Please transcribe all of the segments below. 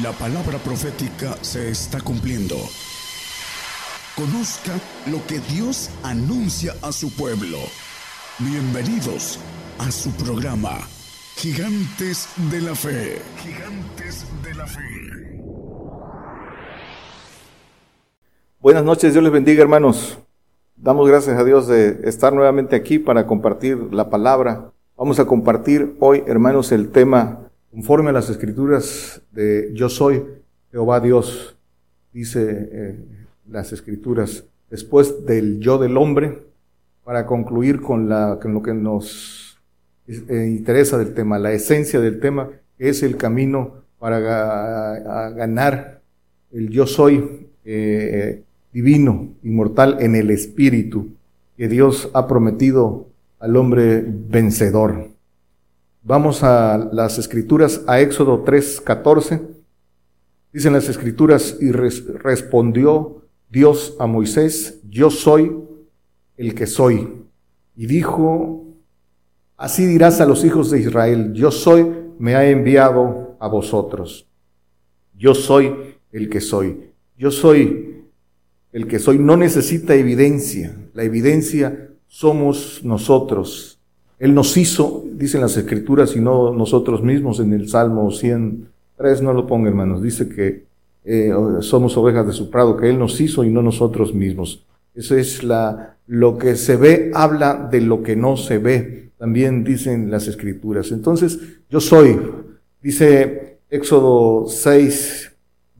La palabra profética se está cumpliendo. Conozca lo que Dios anuncia a su pueblo. Bienvenidos a su programa, Gigantes de la Fe. Gigantes de la Fe. Buenas noches, Dios les bendiga hermanos. Damos gracias a Dios de estar nuevamente aquí para compartir la palabra. Vamos a compartir hoy, hermanos, el tema conforme a las escrituras de Yo soy Jehová Dios, dice eh, las escrituras, después del yo del hombre, para concluir con, la, con lo que nos eh, interesa del tema, la esencia del tema, que es el camino para ganar el yo soy eh, divino, inmortal en el espíritu, que Dios ha prometido al hombre vencedor. Vamos a las escrituras, a Éxodo 3:14. Dicen las escrituras, y respondió Dios a Moisés, yo soy el que soy. Y dijo, así dirás a los hijos de Israel, yo soy, me ha enviado a vosotros. Yo soy el que soy. Yo soy el que soy. No necesita evidencia. La evidencia somos nosotros. Él nos hizo, dicen las escrituras, y no nosotros mismos en el Salmo 103, no lo ponga hermanos, dice que eh, somos ovejas de su prado, que Él nos hizo y no nosotros mismos. Eso es la, lo que se ve, habla de lo que no se ve, también dicen las escrituras. Entonces, yo soy, dice Éxodo 6,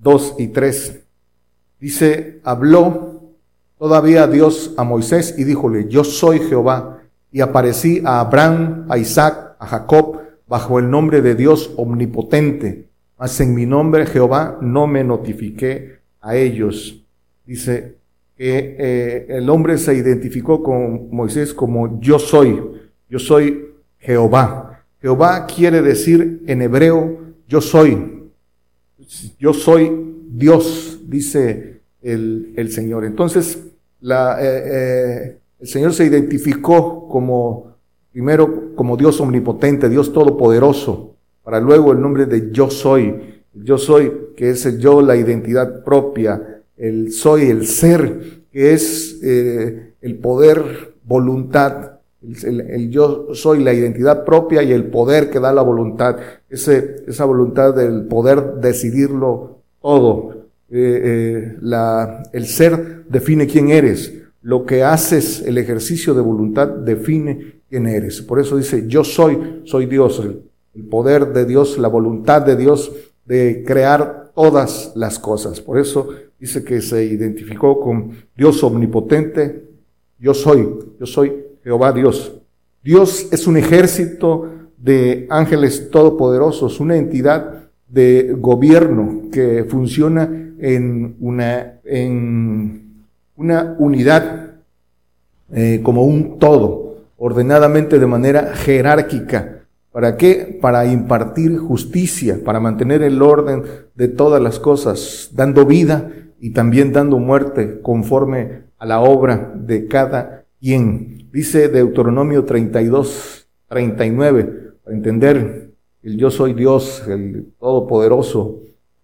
2 y 3, dice, habló todavía Dios a Moisés y díjole, yo soy Jehová y aparecí a Abraham, a Isaac, a Jacob, bajo el nombre de Dios omnipotente. Mas en mi nombre Jehová no me notifiqué a ellos. Dice que eh, el hombre se identificó con Moisés como yo soy, yo soy Jehová. Jehová quiere decir en hebreo yo soy, yo soy Dios, dice el, el Señor. Entonces, la, eh, eh, el Señor se identificó como, primero, como Dios omnipotente, Dios todopoderoso, para luego el nombre de yo soy. Yo soy, que es el yo, la identidad propia, el soy, el ser, que es eh, el poder, voluntad, el, yo soy la identidad propia y el poder que da la voluntad, ese, esa voluntad del poder decidirlo todo. Eh, eh, la, el ser define quién eres lo que haces, el ejercicio de voluntad, define quién eres. Por eso dice, yo soy, soy Dios, el, poder de Dios, la voluntad de Dios de crear todas las cosas. Por eso dice que se identificó con Dios omnipotente, yo soy, yo soy Jehová Dios. Dios es un ejército de ángeles todopoderosos, una entidad de gobierno que funciona en una, en una unidad eh, como un todo, ordenadamente de manera jerárquica. ¿Para qué? Para impartir justicia, para mantener el orden de todas las cosas, dando vida y también dando muerte conforme a la obra de cada quien. Dice Deuteronomio 32, 39, para entender el yo soy Dios, el Todopoderoso.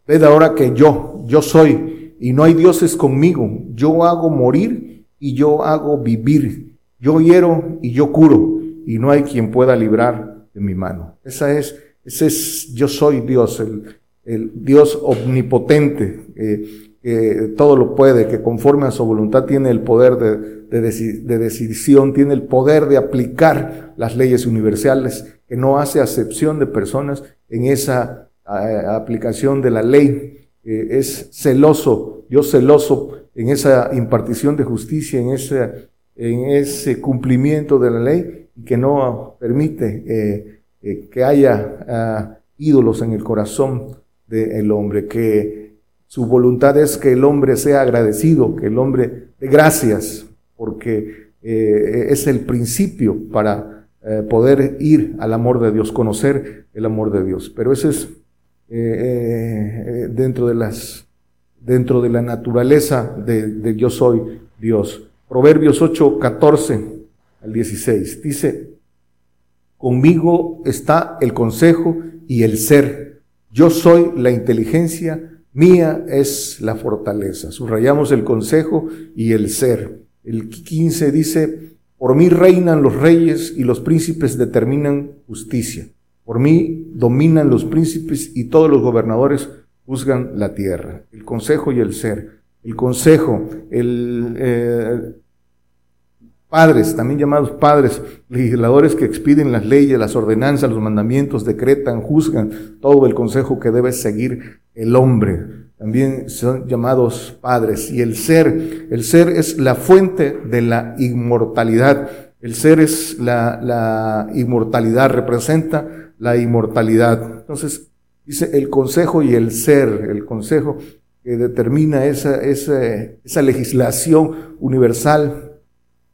Ved ahora que yo, yo soy, y no hay dioses conmigo. Yo hago morir y yo hago vivir. Yo hiero y yo curo y no hay quien pueda librar de mi mano. Esa es, ese es, yo soy Dios, el, el Dios omnipotente, que todo lo puede, que conforme a su voluntad tiene el poder de, de decisión, tiene el poder de aplicar las leyes universales, que no hace acepción de personas en esa eh, aplicación de la ley es celoso, Dios celoso en esa impartición de justicia, en ese, en ese cumplimiento de la ley y que no permite eh, eh, que haya ah, ídolos en el corazón del hombre, que su voluntad es que el hombre sea agradecido, que el hombre dé gracias, porque eh, es el principio para poder ir al amor de Dios, conocer el amor de Dios. Pero ese es eh, eh, dentro de las dentro de la naturaleza de, yo soy Dios. Proverbios 8, 14 al 16 dice, conmigo está el consejo y el ser. Yo soy la inteligencia, mía es la fortaleza. Subrayamos el consejo y el ser. El 15 dice, por mí reinan los reyes y los príncipes determinan justicia. Por mí dominan los príncipes y todos los gobernadores juzgan la tierra. El consejo y el ser. El consejo, el eh, padres, también llamados padres, legisladores que expiden las leyes, las ordenanzas, los mandamientos, decretan, juzgan todo el consejo que debe seguir el hombre. También son llamados padres. Y el ser, el ser es la fuente de la inmortalidad. El ser es la, la inmortalidad, representa la inmortalidad. Entonces, dice el consejo y el ser, el consejo que determina esa, esa, esa legislación universal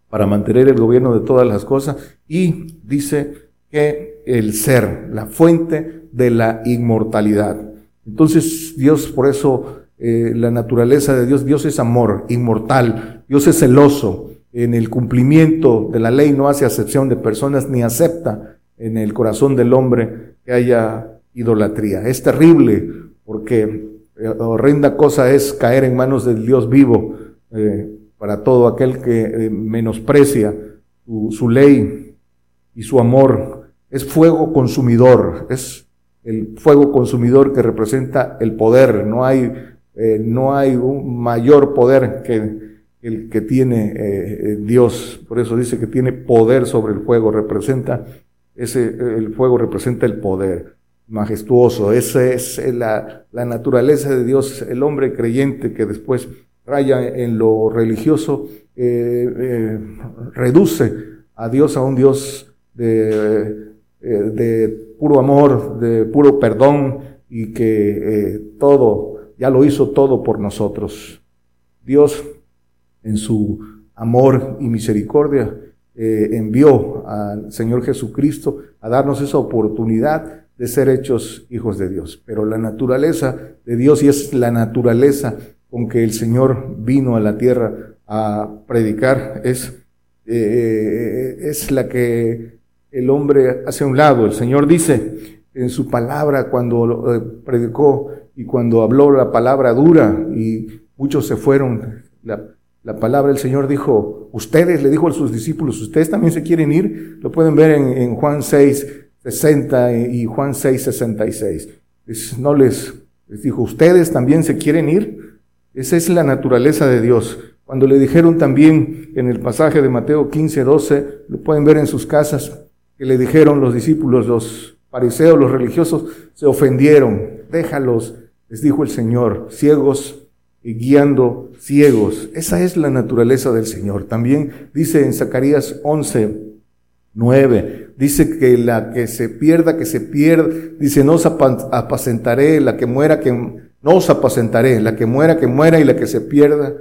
para mantener el gobierno de todas las cosas y dice que el ser, la fuente de la inmortalidad. Entonces Dios, por eso eh, la naturaleza de Dios, Dios es amor, inmortal, Dios es celoso, en el cumplimiento de la ley no hace acepción de personas ni acepta en el corazón del hombre que haya idolatría. Es terrible porque eh, horrenda cosa es caer en manos del Dios vivo. Eh, para todo aquel que eh, menosprecia su, ley y su amor. Es fuego consumidor, es el fuego consumidor que representa el poder. No hay, no hay un mayor poder que el que tiene Dios. Por eso dice que tiene poder sobre el fuego. Representa ese, el fuego representa el poder majestuoso. Esa es la, la naturaleza de Dios, el hombre creyente que después raya en lo religioso, eh, eh, reduce a Dios a un Dios de, eh, de, puro amor, de puro perdón y que todo, ya lo hizo todo por nosotros. Dios en su amor y misericordia envió al Señor Jesucristo a darnos esa oportunidad de ser hechos hijos de Dios. Pero la naturaleza de Dios y es la naturaleza con que el Señor vino a la tierra a predicar es, eh, es la que el hombre hace a un lado. El Señor dice en su palabra cuando eh, predicó y cuando habló la palabra dura y muchos se fueron, la palabra del Señor dijo, ustedes, le dijo a sus discípulos, ustedes también se quieren ir, lo pueden ver en, en Juan 6, 60 y Juan 6, 66. no les, les dijo, ustedes también se quieren ir. Esa es la naturaleza de Dios. Cuando le dijeron también en el pasaje de Mateo 15, 12, lo pueden ver en sus casas, que le dijeron los discípulos, los fariseos, los religiosos, se ofendieron. Déjalos, les dijo el Señor, ciegos guiando ciegos. Esa es la naturaleza del Señor. También dice en Zacarías 11, 9, dice que la que se pierda, que se pierda, dice, no os apacentaré, la que muera, que no os apacentaré, la que muera, que muera, y la que se pierda,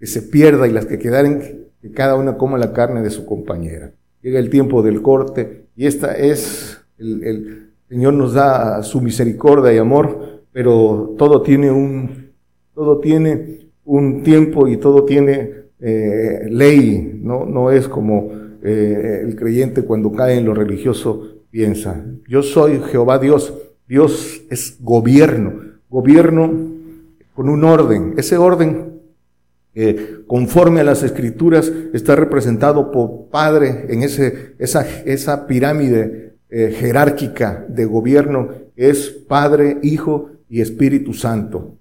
que se pierda, y las que quedaren, que cada una coma la carne de su compañera. Llega el tiempo del corte, y esta es, el, Señor nos da su misericordia y amor, pero todo tiene un, todo tiene un tiempo y todo tiene eh, ley, no, no es como eh, el creyente cuando cae en lo religioso piensa. Yo soy Jehová Dios, Dios es gobierno, gobierno con un orden. Ese orden, eh, conforme a las escrituras, está representado por Padre en ese, esa, esa pirámide eh, jerárquica de gobierno, es Padre, Hijo y Espíritu Santo.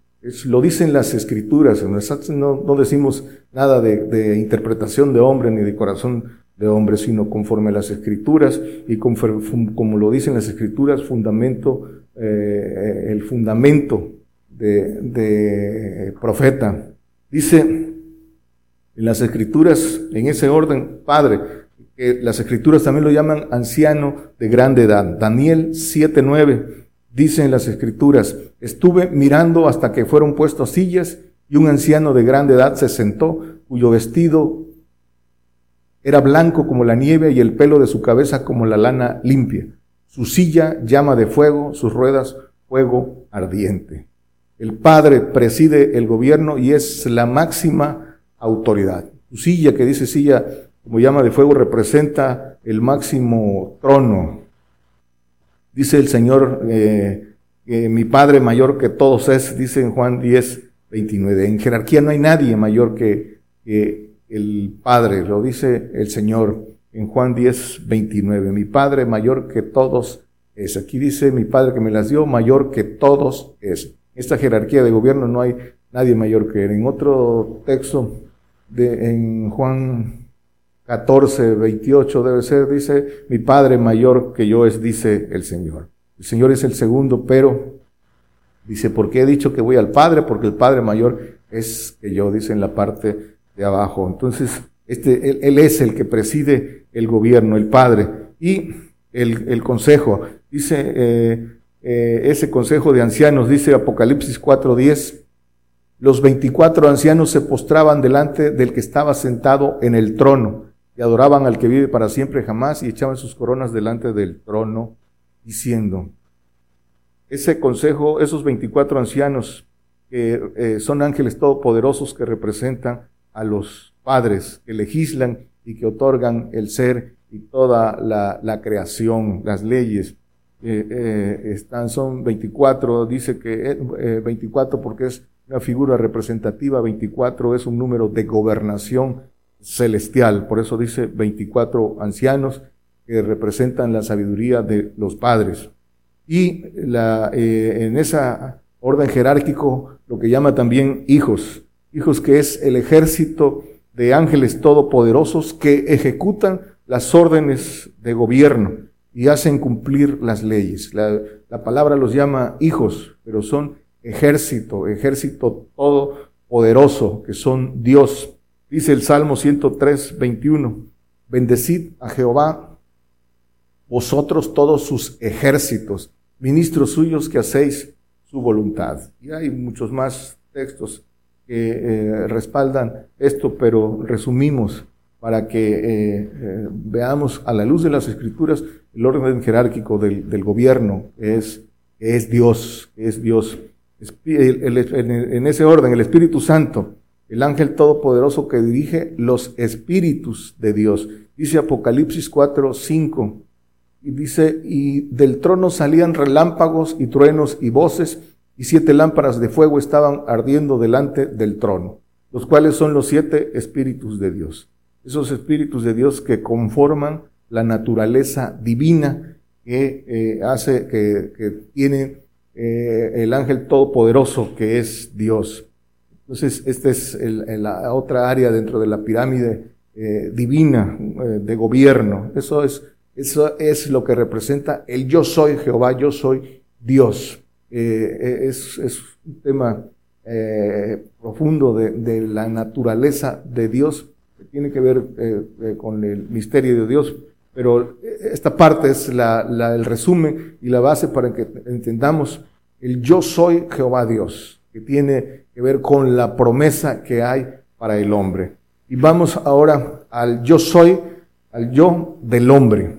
Lo dicen las escrituras, no, decimos nada de, interpretación de hombre ni de corazón de hombre, sino conforme a las escrituras y conforme, como lo dicen las escrituras, fundamento eh, el fundamento de, de, profeta. Dice en las escrituras, en ese orden, Padre, que las escrituras también lo llaman anciano de grande edad. Daniel 7.9 dice en las escrituras, estuve mirando hasta que fueron puestos sillas y un anciano de grande edad se sentó, cuyo vestido era blanco como la nieve y el pelo de su cabeza como la lana limpia. Su silla llama de fuego, sus ruedas fuego ardiente. El Padre preside el gobierno y es la máxima autoridad. Su silla, que dice silla como llama de fuego, representa el máximo trono. Dice el Señor, eh, que mi Padre mayor que todos es, dice en Juan 10, 29. En jerarquía no hay nadie mayor que, el Padre, lo dice el Señor en Juan 10, 29. Mi Padre mayor que todos es. Aquí dice mi Padre que me las dio, mayor que todos es. Esta jerarquía de gobierno no hay nadie mayor que él. En otro texto, de, en Juan 14, 28 debe ser, dice, mi Padre mayor que yo es, dice el Señor. El Señor es el segundo, pero dice, porque he dicho que voy al Padre, porque el Padre mayor es que yo, dice en la parte de abajo. Entonces, este, él, es el que preside el gobierno, el Padre, y el, consejo. Dice, eh, eh, ese consejo de ancianos, dice Apocalipsis 4.10, los 24 ancianos se postraban delante del que estaba sentado en el trono y adoraban al que vive para siempre jamás y echaban sus coronas delante del trono, diciendo, ese consejo, esos 24 ancianos que eh, son ángeles todopoderosos que representan a los padres, que legislan y que otorgan el ser y toda la, creación, las leyes. Eh, eh, están, son 24, dice que 24 porque es una figura representativa, 24 es un número de gobernación celestial, por eso dice 24 ancianos que representan la sabiduría de los padres. Y la, eh, en esa orden jerárquico lo que llama también hijos, hijos que es el ejército de ángeles todopoderosos que ejecutan las órdenes de gobierno y hacen cumplir las leyes. La, la palabra los llama hijos, pero son ejército, ejército todopoderoso, que son Dios. Dice el Salmo 103, 21, bendecid a Jehová, vosotros todos sus ejércitos, ministros suyos que hacéis su voluntad. Y hay muchos más textos que eh, respaldan esto, pero resumimos para que eh, eh, veamos a la luz de las escrituras el orden jerárquico del, gobierno, es, es Dios, es Dios. en ese orden, el Espíritu Santo el ángel todopoderoso que dirige los espíritus de Dios. Dice Apocalipsis 4, 5. Y dice, y del trono salían relámpagos y truenos y voces, y siete lámparas de fuego estaban ardiendo delante del trono, los cuales son los siete espíritus de Dios. Esos espíritus de Dios que conforman la naturaleza divina que eh, hace, que, tiene eh, el ángel todopoderoso que es Dios. Entonces, esta es la otra área dentro de la pirámide eh, divina eh, de gobierno. Eso es, eso es lo que representa el yo soy Jehová, yo soy Dios. Eh, es, es, un tema profundo de, de, la naturaleza de Dios, que tiene que ver con el misterio de Dios, pero esta parte es la, la, el resumen y la base para que entendamos el yo soy Jehová Dios, que tiene que ver con la promesa que hay para el hombre. Y vamos ahora al yo soy, al yo del hombre.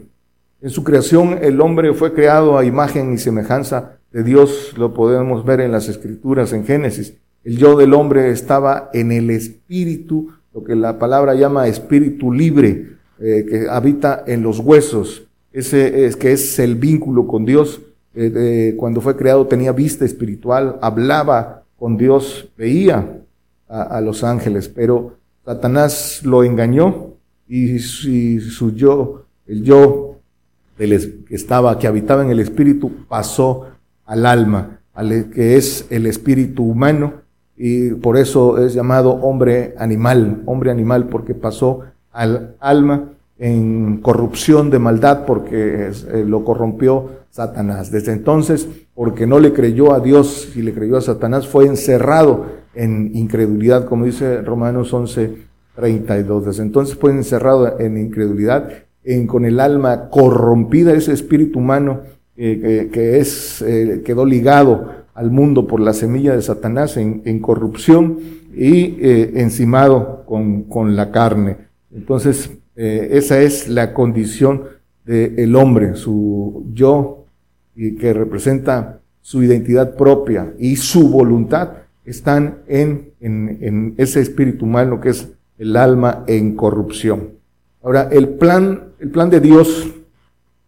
En su creación el hombre fue creado a imagen y semejanza de Dios, lo podemos ver en las escrituras en Génesis. El yo del hombre estaba en el espíritu, lo que la palabra llama espíritu libre, eh, que habita en los huesos. Ese es que es el vínculo con Dios. Eh, cuando fue creado tenía vista espiritual, hablaba con Dios, veía a, los ángeles, pero Satanás lo engañó y, su yo, el yo que estaba, que habitaba en el espíritu, pasó al alma, al, que es el espíritu humano, y por eso es llamado hombre animal, hombre animal, porque pasó al alma en corrupción de maldad, porque eh, lo corrompió Satanás. Desde entonces, porque no le creyó a Dios y le creyó a Satanás, fue encerrado en incredulidad, como dice Romanos 11, 32. Desde entonces fue encerrado en incredulidad, en, con el alma corrompida, ese espíritu humano eh, que, es, eh, quedó ligado al mundo por la semilla de Satanás en, corrupción y encimado con, con, la carne. Entonces, esa es la condición del hombre, su yo y que representa su identidad propia y su voluntad, están en, en, ese espíritu humano que es el alma en corrupción. Ahora, el plan, el plan de Dios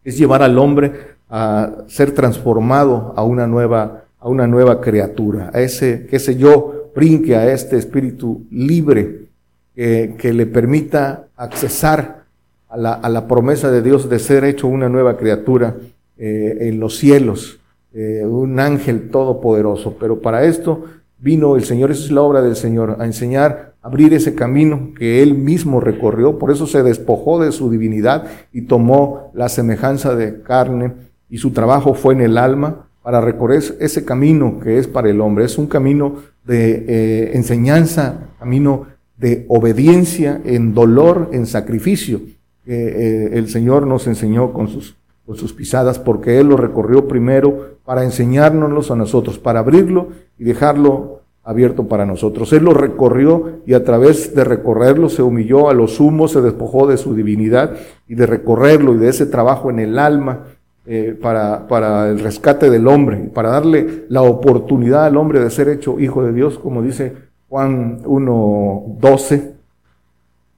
es llevar al hombre a ser transformado a una nueva, a una nueva criatura, a ese, que ese yo brinque a este espíritu libre que le permita accesar a la, a la, promesa de Dios de ser hecho una nueva criatura eh, en los cielos, eh, un ángel todopoderoso. Pero para esto vino el Señor, esa es la obra del Señor, a enseñar, abrir ese camino que Él mismo recorrió, por eso se despojó de su divinidad y tomó la semejanza de carne y su trabajo fue en el alma para recorrer ese camino que es para el hombre. Es un camino de eh, enseñanza, camino de obediencia en dolor, en sacrificio, eh, el Señor nos enseñó con sus, con sus pisadas, porque Él lo recorrió primero para enseñárnoslo a nosotros, para abrirlo y dejarlo abierto para nosotros. Él lo recorrió y a través de recorrerlo se humilló a los humos, se despojó de su divinidad y de recorrerlo y de ese trabajo en el alma eh, para, para el rescate del hombre, para darle la oportunidad al hombre de ser hecho hijo de Dios, como dice Juan 1.12.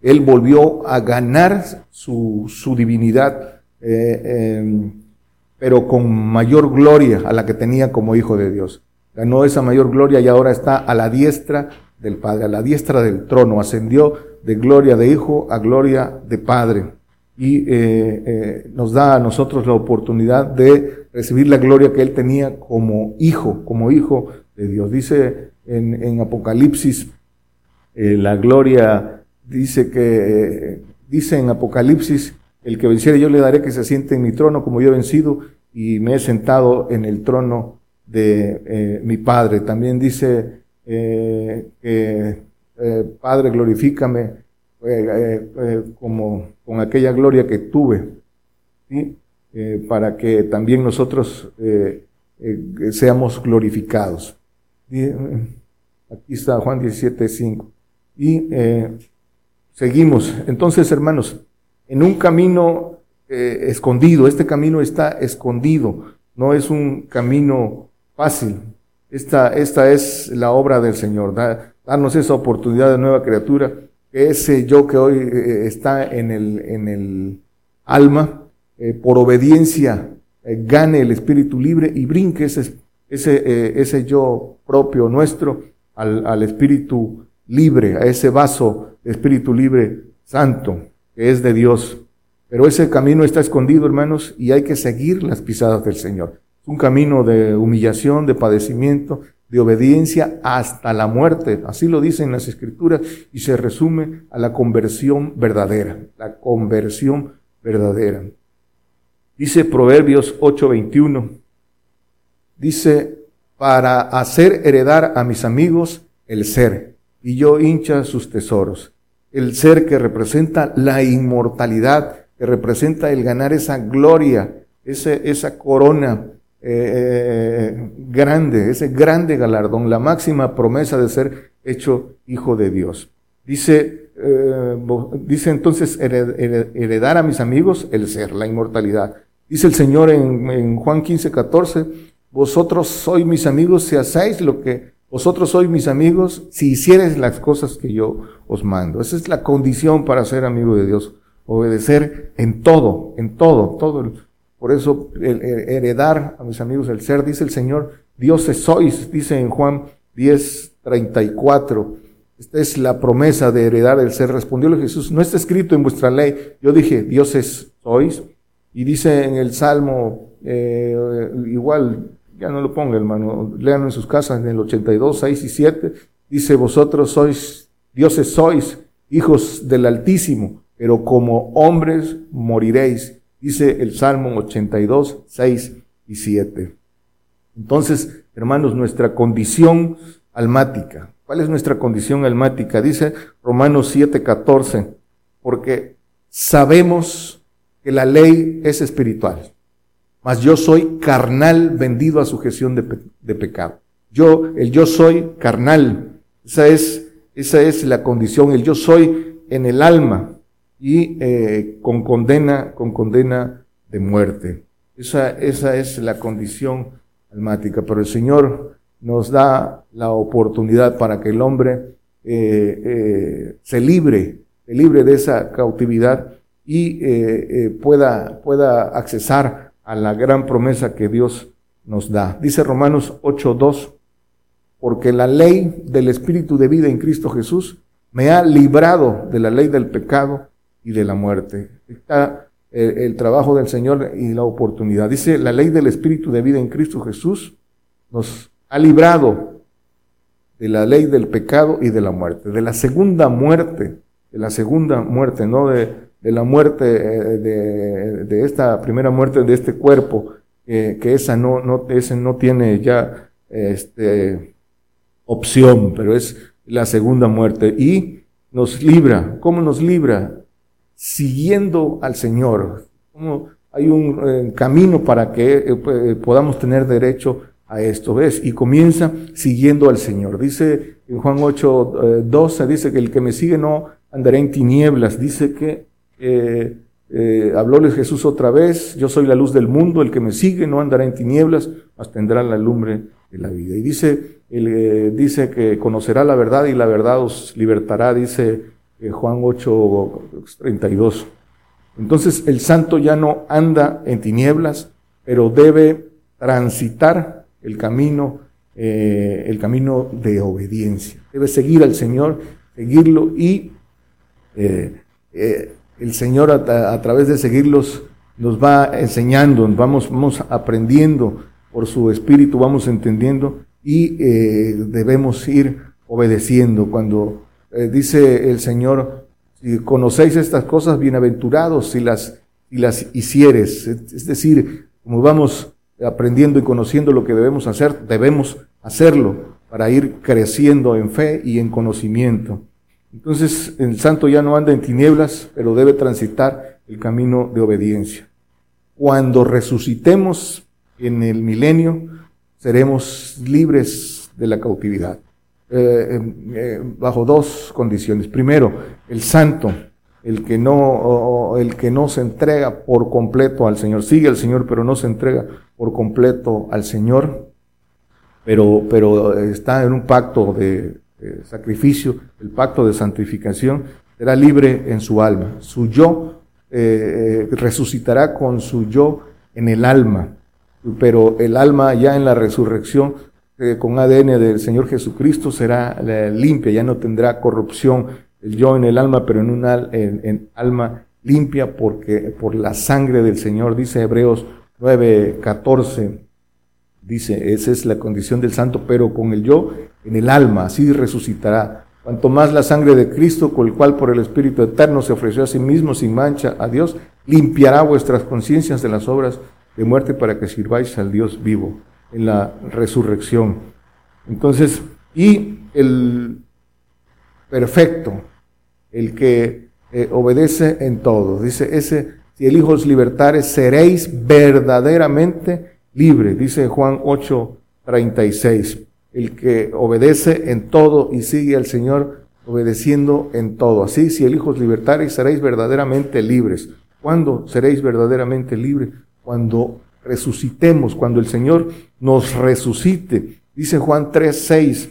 Él volvió a ganar su, su divinidad, eh, em, pero con mayor gloria a la que tenía como hijo de Dios. Ganó esa mayor gloria y ahora está a la diestra del Padre, a la diestra del trono. Ascendió de gloria de hijo a gloria de Padre y eh, eh, nos da a nosotros la oportunidad de recibir la gloria que él tenía como hijo, como hijo de Dios. Dice en, Apocalipsis, eh, la gloria dice que, dice en Apocalipsis, el que venciere yo le daré que se siente en mi trono como yo he vencido y me he sentado en el trono de mi Padre. También dice que Padre glorifícame eh, eh, como con aquella gloria que tuve, eh, para que también nosotros seamos glorificados. Aquí está Juan 17, 5. Y seguimos. Entonces, hermanos, en un camino escondido, este camino está escondido, no es un camino fácil. Esta, esta es la obra del Señor, darnos esa oportunidad de nueva criatura ese yo que hoy eh, está en el, en el alma, eh, por obediencia, eh, gane el espíritu libre y brinque ese, ese, ese yo propio nuestro al, al, espíritu libre, a ese vaso de espíritu libre santo que es de Dios. Pero ese camino está escondido, hermanos, y hay que seguir las pisadas del Señor. Es un camino de humillación, de padecimiento, de obediencia hasta la muerte. Así lo dicen las escrituras y se resume a la conversión verdadera, la conversión verdadera. Dice Proverbios 8:21, dice, para hacer heredar a mis amigos el ser, y yo hincha sus tesoros. El ser que representa la inmortalidad, que representa el ganar esa gloria, esa corona eh, grande, ese grande galardón, la máxima promesa de ser hecho hijo de Dios. Dice, eh, dice entonces heredar a mis amigos el ser, la inmortalidad. Dice el Señor en, en Juan 15, 14, vosotros sois mis amigos si hacéis lo que vosotros sois mis amigos si hicieres las cosas que yo os mando. Esa es la condición para ser amigo de Dios. Obedecer en todo, en todo, todo por eso heredar a mis amigos el ser, dice el Señor, dioses sois, dice en Juan 10, 34. Esta es la promesa de heredar el ser. Respondióle Jesús, no está escrito en vuestra ley. Yo dije, dioses sois. Y dice en el Salmo, eh, igual, ya no lo ponga hermano, lean en sus casas en el 82, 6 y 7. Dice, vosotros sois, dioses sois, hijos del Altísimo, pero como hombres moriréis dice el Salmo 82, 6 y 7. Entonces, hermanos, nuestra condición almática. ¿Cuál es nuestra condición almática? Dice Romanos 7, 14, porque sabemos que la ley es espiritual, mas yo soy carnal vendido a sujeción de, de pecado. Yo, el yo soy carnal, esa es, esa es la condición, el yo soy en el alma, y eh, con condena, con condena de muerte. Esa, esa es la condición almática, pero el Señor nos da la oportunidad para que el hombre eh, eh, se libre, se libre de esa cautividad y pueda, pueda accesar a la gran promesa que Dios nos da. Dice Romanos 8:2, porque la ley del Espíritu de vida en Cristo Jesús me ha librado de la ley del pecado y de la muerte. Está el, el, trabajo del Señor y la oportunidad. Dice, la ley del Espíritu de vida en Cristo Jesús nos ha librado de la ley del pecado y de la muerte, de la segunda muerte, de la segunda muerte, no de, de la muerte, eh, de, de, esta primera muerte de este cuerpo, eh, que esa no, no, ese no tiene ya este, opción, pero es la segunda muerte. Y nos libra. ¿Cómo nos libra? Siguiendo al Señor. ¿Cómo hay un eh, camino para que podamos tener derecho a esto, ¿ves? Y comienza siguiendo al Señor. Dice en Juan 8, 12, dice que el que me sigue no andará en tinieblas. Dice que eh, eh, Jesús otra vez, yo soy la luz del mundo, el que me sigue no andará en tinieblas, mas tendrá la lumbre de la vida. Y dice, eh, dice que conocerá la verdad y la verdad os libertará, dice eh, Juan 8, 32. Entonces el santo ya no anda en tinieblas, pero debe transitar el camino, eh, el camino de obediencia. Debe seguir al Señor, seguirlo y el Señor a, través de seguirlos nos va enseñando, vamos, vamos aprendiendo por su espíritu, vamos entendiendo y eh, debemos ir obedeciendo. Cuando eh, dice el Señor, si conocéis estas cosas, bienaventurados si las, si las hicieres. Es decir, como vamos aprendiendo y conociendo lo que debemos hacer, debemos hacerlo para ir creciendo en fe y en conocimiento. Entonces el santo ya no anda en tinieblas, pero debe transitar el camino de obediencia. Cuando resucitemos en el milenio, seremos libres de la cautividad. Eh, eh, bajo dos condiciones. Primero, el santo, el que no, el que no se entrega por completo al Señor, sigue al Señor, pero no se entrega por completo al Señor, pero, pero está en un pacto de, eh, sacrificio, el pacto de santificación, será libre en su alma. Su yo eh, eh, resucitará con su yo en el alma, pero el alma ya en la resurrección con ADN del Señor Jesucristo será limpia, ya no tendrá corrupción el yo en el alma, pero en un en alma limpia porque por la sangre del Señor, dice Hebreos 9, 14 Dice, esa es la condición del santo, pero con el yo en el alma, así resucitará. Cuanto más la sangre de Cristo, con el cual por el Espíritu Eterno se ofreció a sí mismo sin mancha a Dios, limpiará vuestras conciencias de las obras de muerte para que sirváis al Dios vivo en la resurrección. Entonces, y el perfecto, el que eh, obedece en todo, dice ese, si el Hijo os libertare, seréis verdaderamente libre, dice Juan 8, 36. El que obedece en todo y sigue al Señor obedeciendo en todo. Así, si el Hijo os libertare, seréis verdaderamente libres. ¿Cuándo seréis verdaderamente libres? Cuando resucitemos, cuando el Señor nos resucite. Dice Juan 3, 6.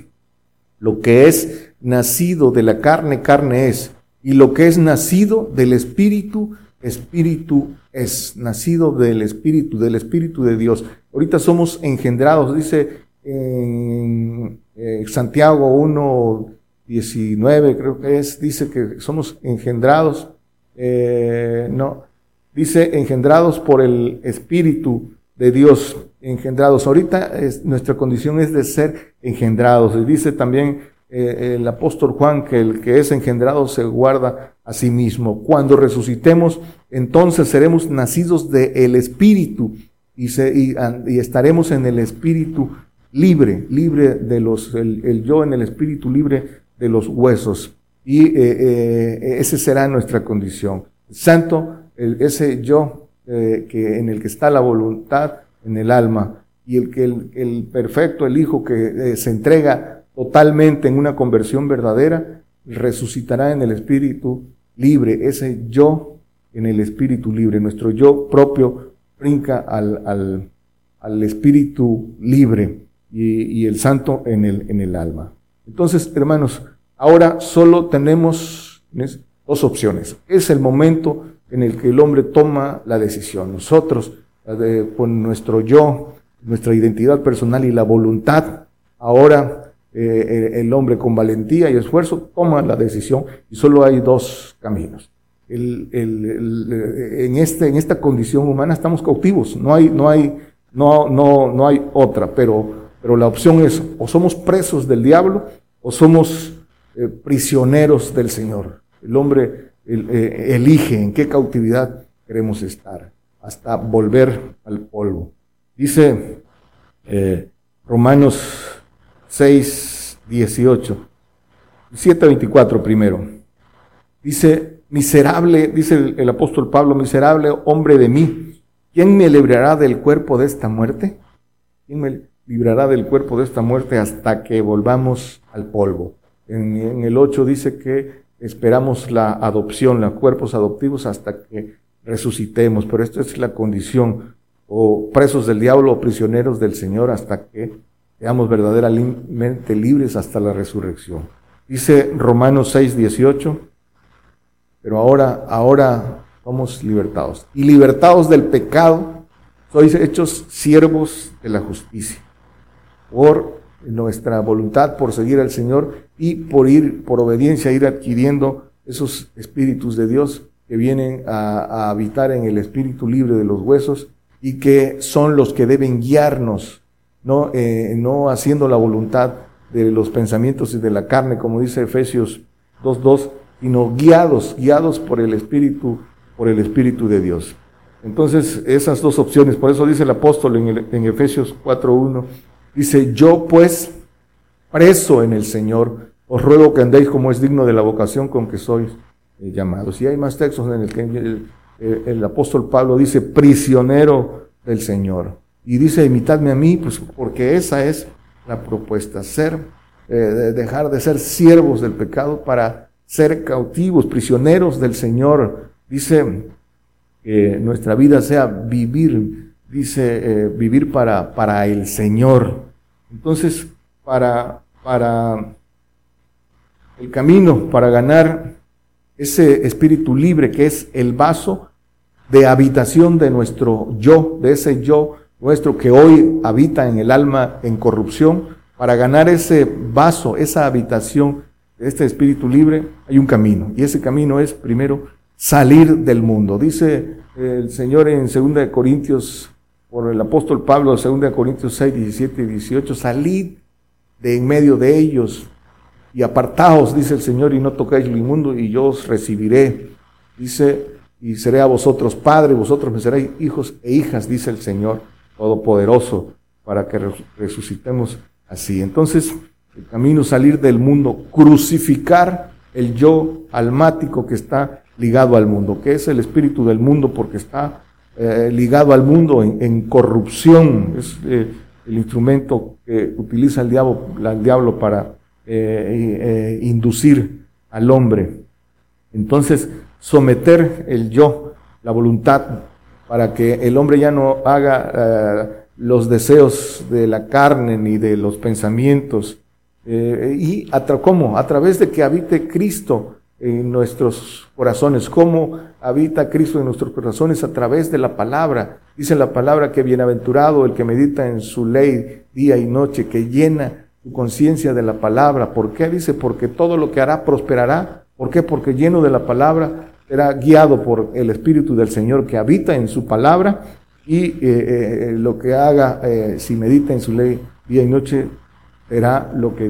Lo que es nacido de la carne, carne es. Y lo que es nacido del Espíritu, Espíritu es nacido del Espíritu, del Espíritu de Dios. Ahorita somos engendrados, dice en eh, Santiago 1, 19, creo que es, dice que somos engendrados, eh, no, dice engendrados por el Espíritu de Dios, engendrados. Ahorita es, nuestra condición es de ser engendrados. Y dice también eh, el apóstol Juan que el que es engendrado se guarda a sí mismo. Cuando resucitemos, entonces seremos nacidos del el Espíritu y, se, y, y, estaremos en el Espíritu libre, libre de los, el, el yo en el Espíritu libre de los huesos. Y eh, eh, esa será nuestra condición. Santo, el, ese yo eh, que, en el que está la voluntad, en el alma, y el que el, el perfecto, el Hijo que se entrega totalmente en una conversión verdadera, resucitará en el Espíritu libre, ese yo en el espíritu libre, nuestro yo propio brinca al, al, al espíritu libre y, el santo en el, en el alma. Entonces, hermanos, ahora solo tenemos dos opciones. Es el momento en el que el hombre toma la decisión. Nosotros con nuestro yo, nuestra identidad personal y la voluntad, ahora eh, el hombre con valentía y esfuerzo toma la decisión y solo hay dos caminos. En, este, en esta condición humana estamos cautivos, no hay, otra, pero, la opción es o somos presos del diablo o somos eh, prisioneros del Señor. El hombre eh, elige en qué cautividad queremos estar hasta volver al polvo. Dice Romanos 6, 18. 7, 24 primero. Dice, miserable, dice el, el, apóstol Pablo, miserable hombre de mí, ¿quién me librará del cuerpo de esta muerte? ¿Quién me librará del cuerpo de esta muerte hasta que volvamos al polvo? En, en el 8 dice que esperamos la adopción, los cuerpos adoptivos hasta que resucitemos, pero esta es la condición, o presos del diablo o prisioneros del Señor hasta que seamos verdaderamente libres hasta la resurrección. Dice Romanos 6, 18, pero ahora, ahora somos libertados. Y libertados del pecado, sois hechos siervos de la justicia. Por nuestra voluntad, por seguir al Señor y por ir, por obediencia, ir adquiriendo esos espíritus de Dios que vienen a, a habitar en el espíritu libre de los huesos y que son los que deben guiarnos no, eh, no haciendo la voluntad de los pensamientos y de la carne, como dice Efesios 2.2, sino guiados, guiados por el Espíritu, por el Espíritu de Dios. Entonces, esas dos opciones, por eso dice el apóstol en, en Efesios 4.1, dice, yo pues, preso en el Señor, os ruego que andéis como es digno de la vocación con que sois eh, llamados. Y hay más textos en el que el, el apóstol Pablo dice, prisionero del Señor. Y dice, imitadme a mí, pues porque esa es la propuesta, ser, eh, dejar de ser siervos del pecado para ser cautivos, prisioneros del Señor. Dice que nuestra vida sea vivir, dice eh, vivir para, para el Señor. Entonces, para, para el camino, para ganar ese espíritu libre que es el vaso de habitación de nuestro yo, de ese yo nuestro que hoy habita en el alma en corrupción, para ganar ese vaso, esa habitación de este espíritu libre, hay un camino. Y ese camino es primero salir del mundo. Dice el Señor en 2 Corintios, por el apóstol Pablo, 2 Corintios 6, 17 y 18, salid de en medio de ellos y apartaos, dice el Señor, y no tocáis lo inmundo, y yo os recibiré. Dice, y seré a vosotros padre, vosotros me seréis hijos e hijas, dice el Señor todopoderoso para que resucitemos así. Entonces, el camino salir del mundo, crucificar el yo almático que está ligado al mundo, que es el espíritu del mundo porque está eh, ligado al mundo en, corrupción, es eh, el instrumento que utiliza el diablo, para eh, inducir al hombre. Entonces, someter el yo, la voluntad para que el hombre ya no haga eh, los deseos de la carne ni de los pensamientos. Eh, ¿Y a cómo? A través de que habite Cristo en nuestros corazones. ¿Cómo habita Cristo en nuestros corazones? A través de la palabra. Dice la palabra que bienaventurado el que medita en su ley día y noche, que llena su conciencia de la palabra. ¿Por qué? Dice, porque todo lo que hará prosperará. ¿Por qué? Porque lleno de la palabra será guiado por el Espíritu del Señor que habita en su palabra y eh, eh, lo que haga, eh, si medita en su ley día y noche, será lo que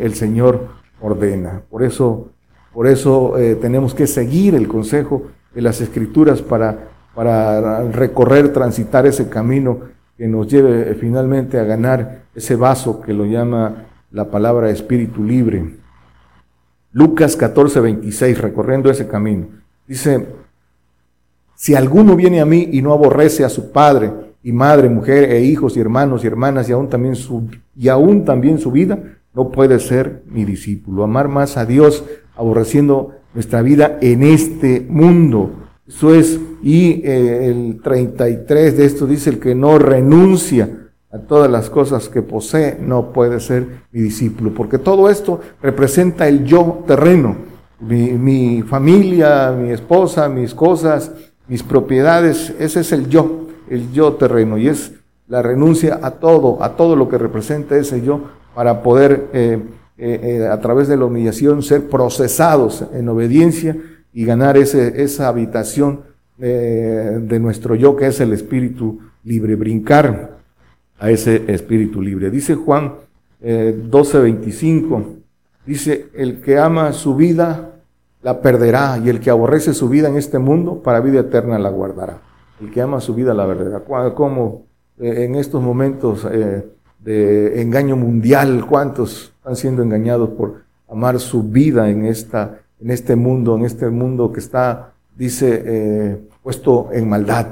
el Señor ordena. Por eso, por eso tenemos que seguir el consejo de las Escrituras para, para recorrer, transitar ese camino que nos lleve finalmente a ganar ese vaso que lo llama la palabra espíritu libre. Lucas 14, 26, recorriendo ese camino. Dice, si alguno viene a mí y no aborrece a su padre y madre, mujer e hijos y hermanos y hermanas y aún también su, y aún también su vida, no puede ser mi discípulo. Amar más a Dios aborreciendo nuestra vida en este mundo. Eso es, y eh, el 33 de esto dice el que no renuncia a todas las cosas que posee, no puede ser mi discípulo, porque todo esto representa el yo terreno, mi, familia, mi esposa, mis cosas, mis propiedades, ese es el yo, el yo terreno y es la renuncia a todo, a todo lo que representa ese yo para poder eh, eh, eh, a través de la humillación ser procesados en obediencia y ganar ese, esa habitación de nuestro yo que es el espíritu libre, brincar a ese espíritu libre. Dice Juan 12:25, dice, el que ama su vida la perderá y el que aborrece su vida en este mundo para vida eterna la guardará. El que ama su vida la perderá. Como eh, en estos momentos eh, de engaño mundial, cuántos están siendo engañados por amar su vida en, esta, en este mundo, en este mundo que está, dice, eh, puesto en maldad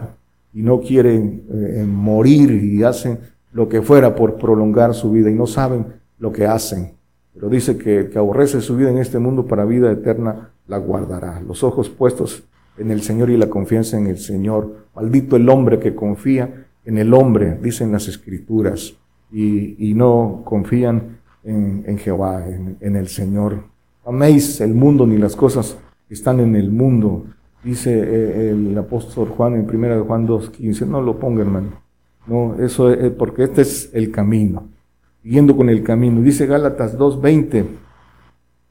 y no quieren morir y hacen lo que fuera por prolongar su vida y no saben lo que hacen. Pero dice que el que aborrece su vida en este mundo para vida eterna la guardará. Los ojos puestos en el Señor y la confianza en el Señor. Maldito el hombre que confía en el hombre, dicen las escrituras, y, no confían en, Jehová, en, el Señor. Améis el mundo ni las cosas que están en el mundo, dice eh, el apóstol Juan en 1 Juan 2.15. No lo ponga, hermano. No, eso es porque este es el camino. Yendo con el camino. Dice Gálatas 2.20.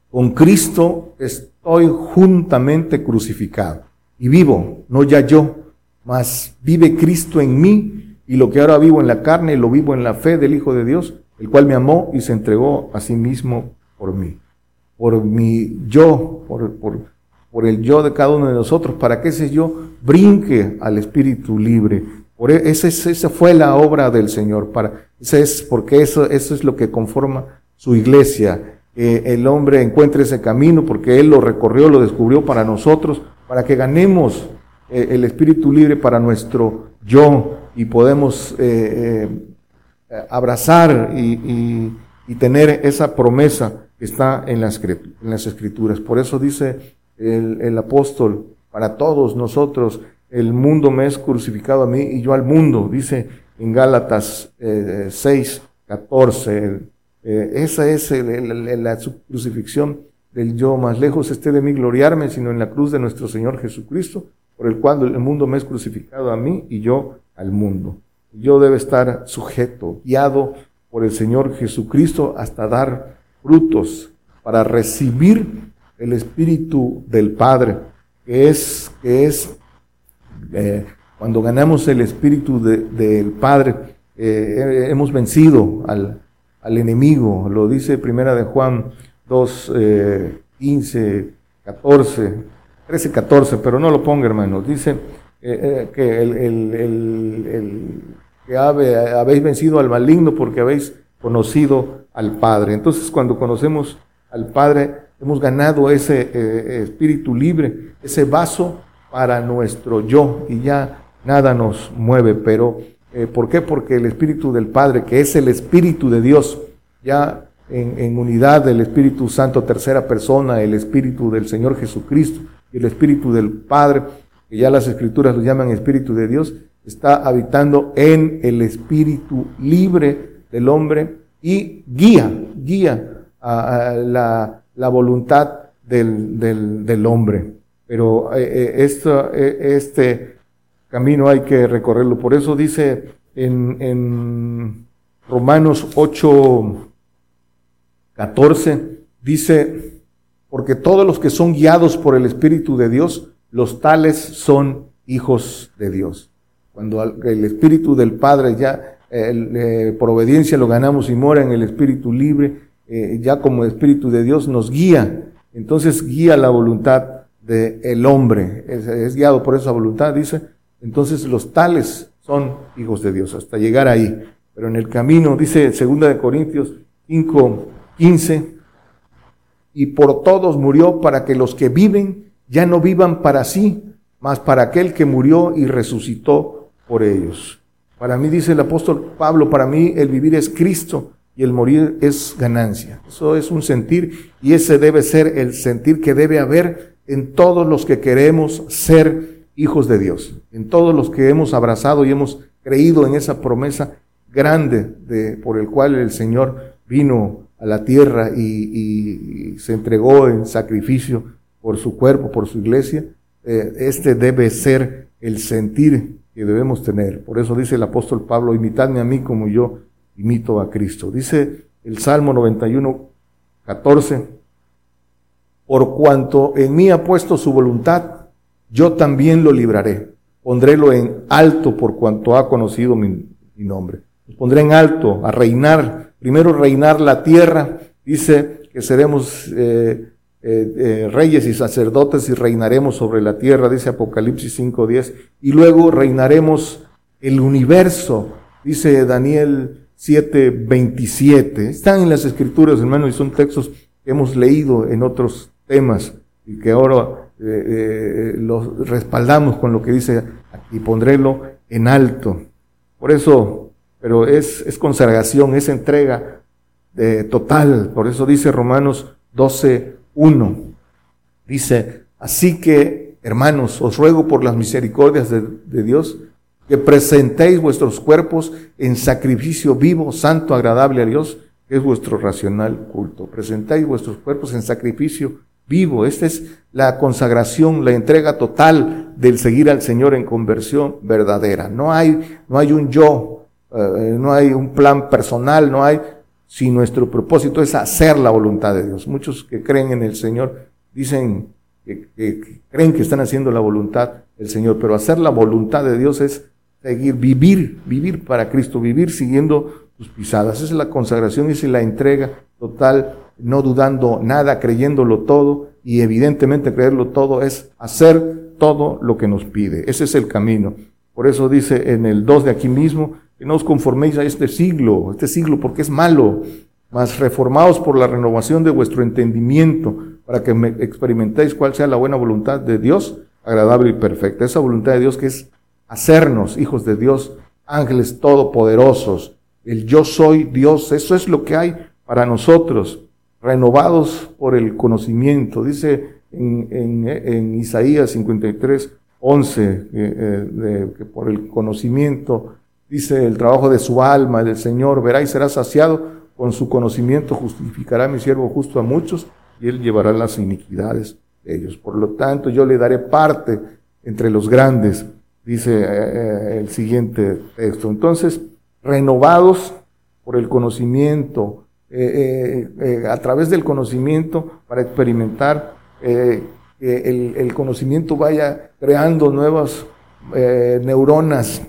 Con Cristo estoy juntamente crucificado. Y vivo, no ya yo, mas vive Cristo en mí, y lo que ahora vivo en la carne, lo vivo en la fe del Hijo de Dios, el cual me amó y se entregó a sí mismo por mí. Por mi yo, por, por el yo de cada uno de nosotros, para que ese yo brinque al espíritu libre. Por e, esa, esa fue la obra del Señor, para, es, porque eso, eso es lo que conforma su iglesia. Eh, el hombre encuentre ese camino porque Él lo recorrió, lo descubrió para nosotros, para que ganemos eh, el espíritu libre para nuestro yo y podemos eh, abrazar y, tener esa promesa que está en las, en las escrituras. Por eso dice el, apóstol, para todos nosotros, el mundo me es crucificado a mí y yo al mundo, dice en Gálatas 6, 14. esa es la crucifixión del yo, más lejos esté de mí gloriarme, sino en la cruz de nuestro Señor Jesucristo, por el cual el mundo me es crucificado a mí y yo al mundo. Yo debe estar sujeto, guiado por el Señor Jesucristo hasta dar frutos para recibir el Espíritu del Padre, que es, que es eh, cuando ganamos el Espíritu del Padre, eh, hemos vencido al, al, enemigo, lo dice Primera de Juan 2, 15, 14 13, 14, pero no lo ponga, hermanos. Dice eh, eh, que, el, que habéis vencido al maligno porque habéis conocido al Padre. Entonces, cuando conocemos al Padre, hemos ganado ese eh, espíritu libre, ese vaso para nuestro yo, y ya nada nos mueve. Pero, ¿por qué? Porque el espíritu del Padre, que es el espíritu de Dios, ya en, en unidad del Espíritu Santo, tercera persona, el espíritu del Señor Jesucristo, y el Espíritu del Padre, que ya las Escrituras lo llaman Espíritu de Dios, está habitando en el Espíritu libre del hombre y guía, guía a, la, voluntad del, hombre. Pero eh, eh, eh, este camino hay que recorrerlo. Por eso dice en, en Romanos 8, 14, dice, porque todos los que son guiados por el Espíritu de Dios, los tales son hijos de Dios. Cuando el Espíritu del Padre ya eh, por obediencia lo ganamos y mora en el Espíritu libre, eh, ya como Espíritu de Dios nos guía, entonces guía la voluntad del hombre, es, guiado por esa voluntad, dice, entonces los tales son hijos de Dios, hasta llegar ahí. Pero en el camino, dice 2 de Corintios 5, 15, y por todos murió para que los que viven ya no vivan para sí, mas para aquel que murió y resucitó por ellos. Para mí, dice el apóstol Pablo, para mí el vivir es Cristo y el morir es ganancia. Eso es un sentir y ese debe ser el sentir que debe haber en todos los que queremos ser hijos de Dios, en todos los que hemos abrazado y hemos creído en esa promesa grande de, por el cual el Señor vino a la tierra y, se entregó en sacrificio por su cuerpo, por su iglesia, eh, este debe ser el sentir que debemos tener. Por eso dice el apóstol Pablo, imitadme a mí como yo imito a Cristo. Dice el Salmo 91, 14, por cuanto en mí ha puesto su voluntad, yo también lo libraré. Pondrélo en alto por cuanto ha conocido mi, nombre. Pondré en alto a reinar, primero reinar la tierra. Dice que seremos eh, eh, eh, reyes y sacerdotes y reinaremos sobre la tierra, dice Apocalipsis 5.10, y luego reinaremos el universo, dice Daniel 7.27. Están en las escrituras, hermanos, y son textos que hemos leído en otros temas y que ahora eh, los respaldamos con lo que dice aquí, pondrélo en alto. Por eso, pero es, es consagración, es entrega total. Por eso dice Romanos 12, 1. Dice, así que, hermanos, os ruego por las misericordias de, Dios, que presentéis vuestros cuerpos en sacrificio vivo, santo, agradable a Dios, que es vuestro racional culto. Presentáis vuestros cuerpos en sacrificio vivo. Esta es la consagración, la entrega total del seguir al Señor en conversión verdadera. No hay, no hay un yo, eh, no hay un plan personal, no hay, si nuestro propósito es hacer la voluntad de Dios. Muchos que creen en el Señor dicen que, creen que están haciendo la voluntad del Señor, pero hacer la voluntad de Dios es seguir, vivir, vivir para Cristo, vivir siguiendo sus pisadas. Esa es la consagración, esa es la entrega total, no dudando nada, creyéndolo todo, y evidentemente creerlo todo es hacer todo lo que nos pide. Ese es el camino. Por eso dice en el 2 de aquí mismo, que no os conforméis a este siglo, este siglo porque es malo, mas reformaos por la renovación de vuestro entendimiento, para que experimentéis cuál sea la buena voluntad de Dios, agradable y perfecta. Esa voluntad de Dios que es hacernos hijos de Dios, ángeles todopoderosos. El yo soy Dios, eso es lo que hay para nosotros, renovados por el conocimiento. Dice en, Isaías 53, 11, eh, eh, que por el conocimiento Dice el trabajo de su alma, del Señor, verá y será saciado, con su conocimiento justificará mi siervo justo a muchos y él llevará las iniquidades de ellos. Por lo tanto, yo le daré parte entre los grandes, dice eh, el siguiente texto. Entonces, renovados por el conocimiento, eh, a través del conocimiento para experimentar que el, el, conocimiento vaya creando nuevas neuronas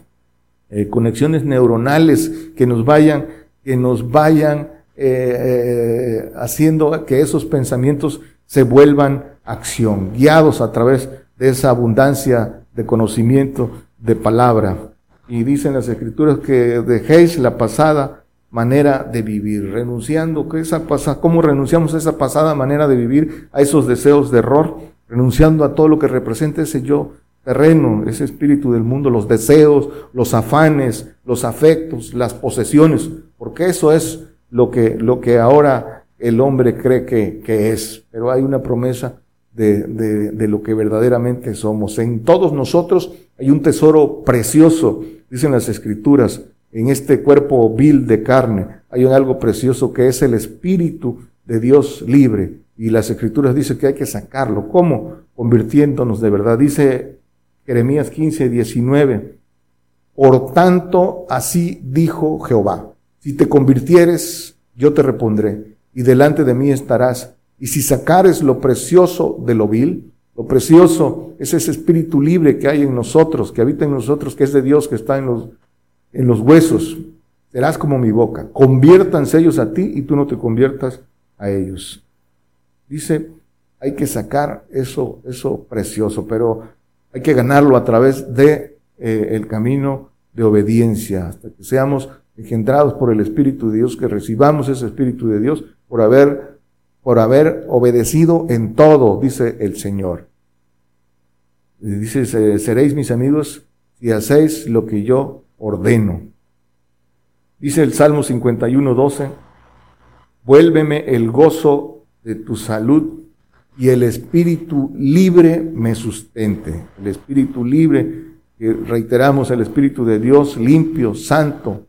eh, conexiones neuronales que nos vayan, que nos vayan eh, eh, haciendo que esos pensamientos se vuelvan acción, guiados a través de esa abundancia de conocimiento, de palabra. Y dicen las escrituras que dejéis la pasada manera de vivir, renunciando, que esa pasada, ¿cómo renunciamos a esa pasada manera de vivir, a esos deseos de error? Renunciando a todo lo que representa ese yo terreno, ese espíritu del mundo, los deseos, los afanes, los afectos, las posesiones, porque eso es lo que, lo que ahora el hombre cree que, que es. Pero hay una promesa de, de, de, lo que verdaderamente somos. En todos nosotros hay un tesoro precioso, dicen las escrituras, en este cuerpo vil de carne. Hay algo precioso que es el espíritu de Dios libre. Y las escrituras dicen que hay que sacarlo. ¿Cómo? Convirtiéndonos de verdad. Dice Jeremías 15, 19. Por tanto, así dijo Jehová, si te convirtieres, yo te repondré, y delante de mí estarás. Y si sacares lo precioso de lo vil, lo precioso es ese espíritu libre que hay en nosotros, que habita en nosotros, que es de Dios, que está en los, en los huesos, serás como mi boca. Conviértanse ellos a ti y tú no te conviertas a ellos. Dice, hay que sacar eso, eso precioso, pero hay que ganarlo a través de eh, el camino de obediencia, hasta que seamos engendrados por el Espíritu de Dios, que recibamos ese Espíritu de Dios por haber, por haber obedecido en todo, dice el Señor. dice, seréis mis amigos si hacéis lo que yo ordeno. Dice el Salmo 51, 12, vuélveme el gozo de tu salud y el espíritu libre me sustente. El espíritu libre, que reiteramos, el espíritu de Dios limpio, santo.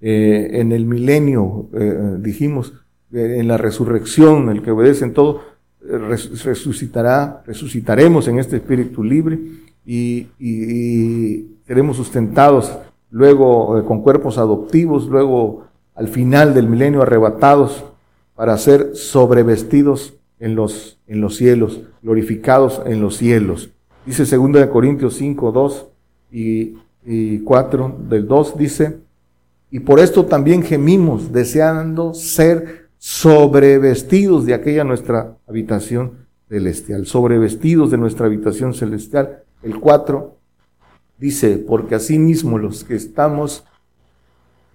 Eh, en el milenio, eh, dijimos, eh, en la resurrección, el que obedece en todo, resucitará, resucitaremos en este espíritu libre y, seremos sustentados luego eh, con cuerpos adoptivos, luego al final del milenio arrebatados para ser sobrevestidos en los, en los cielos, glorificados en los cielos. Dice 2 Corintios 5, 2 y, y 4 del 2, dice, y por esto también gemimos, deseando ser sobrevestidos de aquella nuestra habitación celestial, sobrevestidos de nuestra habitación celestial. El 4 dice, porque asimismo los que estamos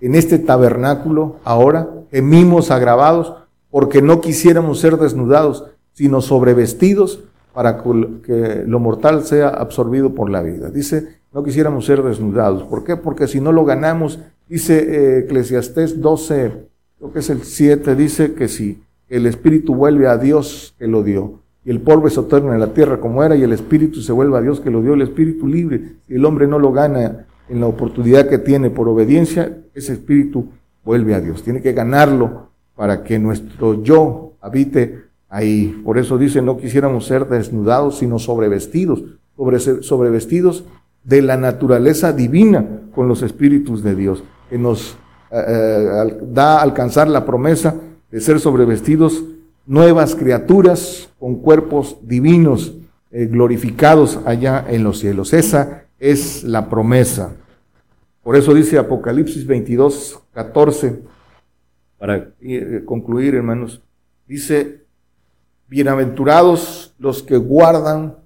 en este tabernáculo ahora, gemimos agravados, porque no quisiéramos ser desnudados, sino sobrevestidos para que lo mortal sea absorbido por la vida. Dice, no quisiéramos ser desnudados. ¿Por qué? Porque si no lo ganamos, dice eh, Eclesiastés 12, creo que es el 7, dice que si el espíritu vuelve a Dios que lo dio, y el polvo se torna en la tierra como era, y el espíritu se vuelve a Dios que lo dio, el espíritu libre, si el hombre no lo gana en la oportunidad que tiene por obediencia, ese espíritu vuelve a Dios. Tiene que ganarlo para que nuestro yo habite ahí. Por eso dice, no quisiéramos ser desnudados, sino sobrevestidos, sobre, sobrevestidos de la naturaleza divina con los espíritus de Dios, que nos eh, eh, da alcanzar la promesa de ser sobrevestidos nuevas criaturas con cuerpos divinos eh, glorificados allá en los cielos. Esa es la promesa. Por eso dice Apocalipsis 22, 14, para concluir, hermanos, dice, Bienaventurados los que guardan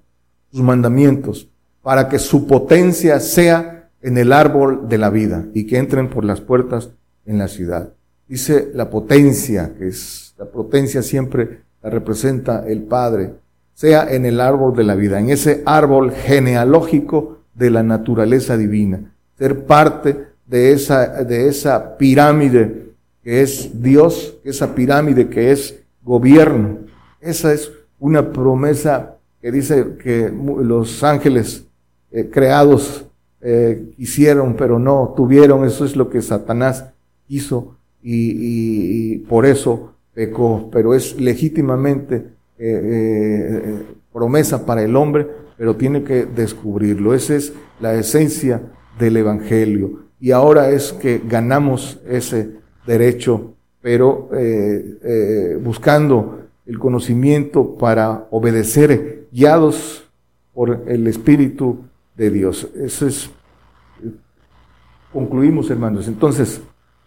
sus mandamientos, para que su potencia sea en el árbol de la vida y que entren por las puertas en la ciudad. Dice la potencia, que es la potencia siempre la representa el Padre, sea en el árbol de la vida, en ese árbol genealógico de la naturaleza divina, ser parte de esa, de esa pirámide que es Dios, esa pirámide que es gobierno, esa es una promesa que dice que los ángeles eh, creados eh, hicieron, pero no tuvieron. Eso es lo que Satanás hizo y, por eso pecó. Pero es legítimamente eh, promesa para el hombre, pero tiene que descubrirlo. Esa es la esencia del Evangelio. Y ahora es que ganamos ese derecho, pero buscando el conocimiento para obedecer, guiados por el Espíritu de Dios. Eso es, concluimos hermanos. Entonces,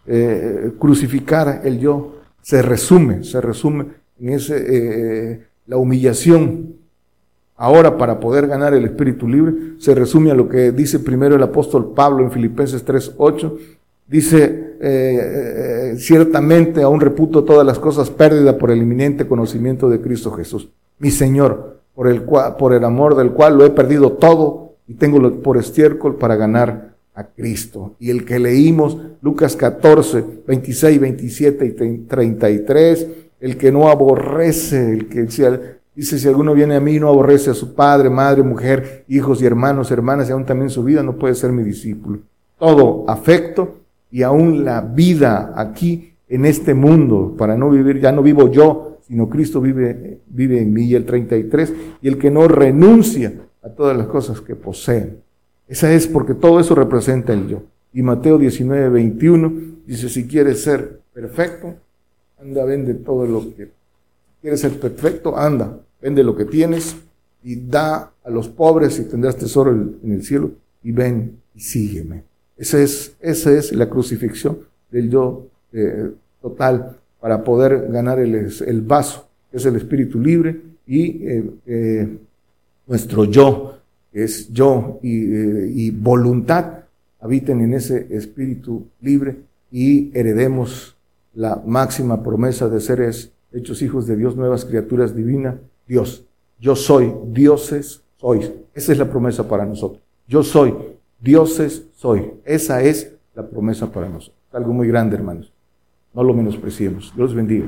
eh, crucificar el yo se resume, se resume en ese, eh, la humillación. Ahora, para poder ganar el espíritu libre, se resume a lo que dice primero el apóstol Pablo en Filipenses 3.8, Dice, eh, eh, ciertamente aún reputo todas las cosas pérdidas por el inminente conocimiento de Cristo Jesús, mi Señor, por el, cual, por el amor del cual lo he perdido todo y tengo por estiércol para ganar a Cristo. Y el que leímos, Lucas 14, 26, 27 y 33, el que no aborrece, el que dice, si alguno viene a mí no aborrece a su padre, madre, mujer, hijos y hermanos, hermanas, y aún también su vida, no puede ser mi discípulo. Todo afecto y aún la vida aquí en este mundo, para no vivir, ya no vivo yo, sino Cristo vive, vive en mí, y el 33, y el que no renuncia a todas las cosas que posee. Esa es porque todo eso representa el yo. Y Mateo 19, 21 dice, si quieres ser perfecto, anda, vende todo lo que... ¿Quieres ser perfecto? Anda, vende lo que tienes y da a los pobres y tendrás tesoro en el cielo y ven y sígueme. Esa es, esa es la crucifixión del yo eh, total para poder ganar el, el, vaso, que es el espíritu libre, y eh, eh, nuestro yo, es yo y, voluntad, habiten en ese espíritu libre y heredemos la máxima promesa de seres hechos hijos de Dios, nuevas criaturas divinas, Dios. Yo soy, dioses sois. Esa es la promesa para nosotros. Yo soy, dioses soy. Esa es la promesa para nosotros. Algo muy grande, hermanos. No lo menospreciemos. Dios bendiga.